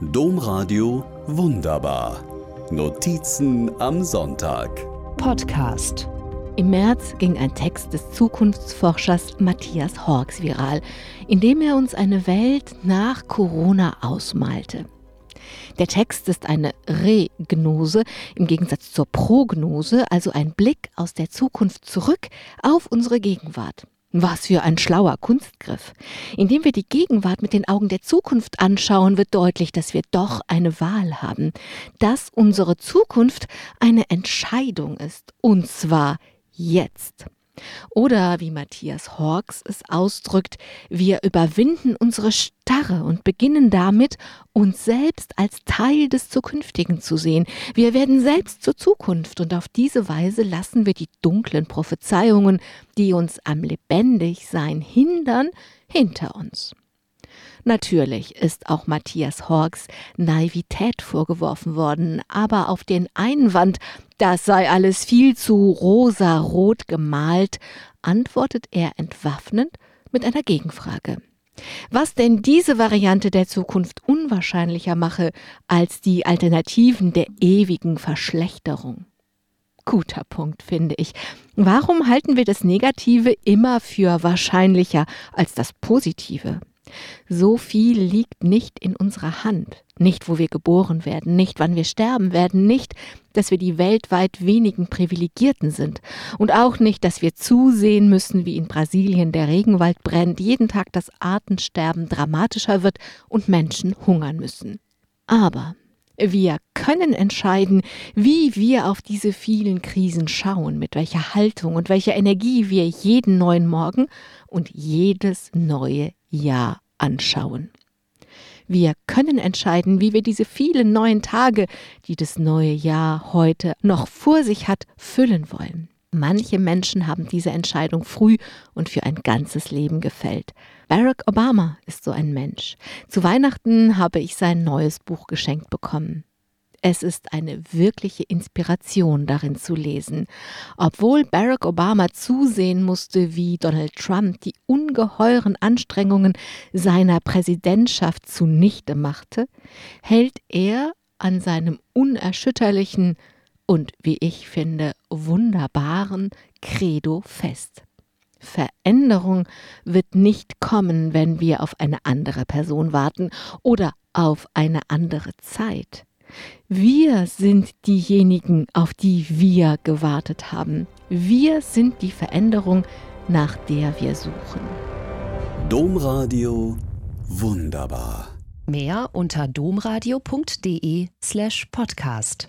Domradio Wunderbar. Notizen am Sonntag. Podcast. Im März ging ein Text des Zukunftsforschers Matthias Horks viral, in dem er uns eine Welt nach Corona ausmalte. Der Text ist eine Regnose im Gegensatz zur Prognose, also ein Blick aus der Zukunft zurück auf unsere Gegenwart. Was für ein schlauer Kunstgriff. Indem wir die Gegenwart mit den Augen der Zukunft anschauen, wird deutlich, dass wir doch eine Wahl haben, dass unsere Zukunft eine Entscheidung ist, und zwar jetzt. Oder wie Matthias Hawks es ausdrückt, wir überwinden unsere Starre und beginnen damit, uns selbst als Teil des Zukünftigen zu sehen. Wir werden selbst zur Zukunft und auf diese Weise lassen wir die dunklen Prophezeiungen, die uns am Lebendigsein hindern, hinter uns. Natürlich ist auch Matthias Hawks Naivität vorgeworfen worden, aber auf den Einwand, das sei alles viel zu rosarot gemalt, antwortet er entwaffnend mit einer Gegenfrage. Was denn diese Variante der Zukunft unwahrscheinlicher mache als die Alternativen der ewigen Verschlechterung? Guter Punkt, finde ich. Warum halten wir das Negative immer für wahrscheinlicher als das Positive? So viel liegt nicht in unserer Hand, nicht wo wir geboren werden, nicht wann wir sterben werden, nicht, dass wir die weltweit wenigen Privilegierten sind und auch nicht, dass wir zusehen müssen, wie in Brasilien der Regenwald brennt, jeden Tag das Artensterben dramatischer wird und Menschen hungern müssen. Aber wir können entscheiden, wie wir auf diese vielen Krisen schauen, mit welcher Haltung und welcher Energie wir jeden neuen Morgen und jedes neue Jahr anschauen. Wir können entscheiden, wie wir diese vielen neuen Tage, die das neue Jahr heute noch vor sich hat, füllen wollen. Manche Menschen haben diese Entscheidung früh und für ein ganzes Leben gefällt. Barack Obama ist so ein Mensch. Zu Weihnachten habe ich sein neues Buch geschenkt bekommen. Es ist eine wirkliche Inspiration darin zu lesen. Obwohl Barack Obama zusehen musste, wie Donald Trump die ungeheuren Anstrengungen seiner Präsidentschaft zunichte machte, hält er an seinem unerschütterlichen und, wie ich finde, wunderbaren Credo fest. Veränderung wird nicht kommen, wenn wir auf eine andere Person warten oder auf eine andere Zeit. Wir sind diejenigen, auf die wir gewartet haben. Wir sind die Veränderung, nach der wir suchen. Domradio wunderbar. Mehr unter domradio.de slash podcast.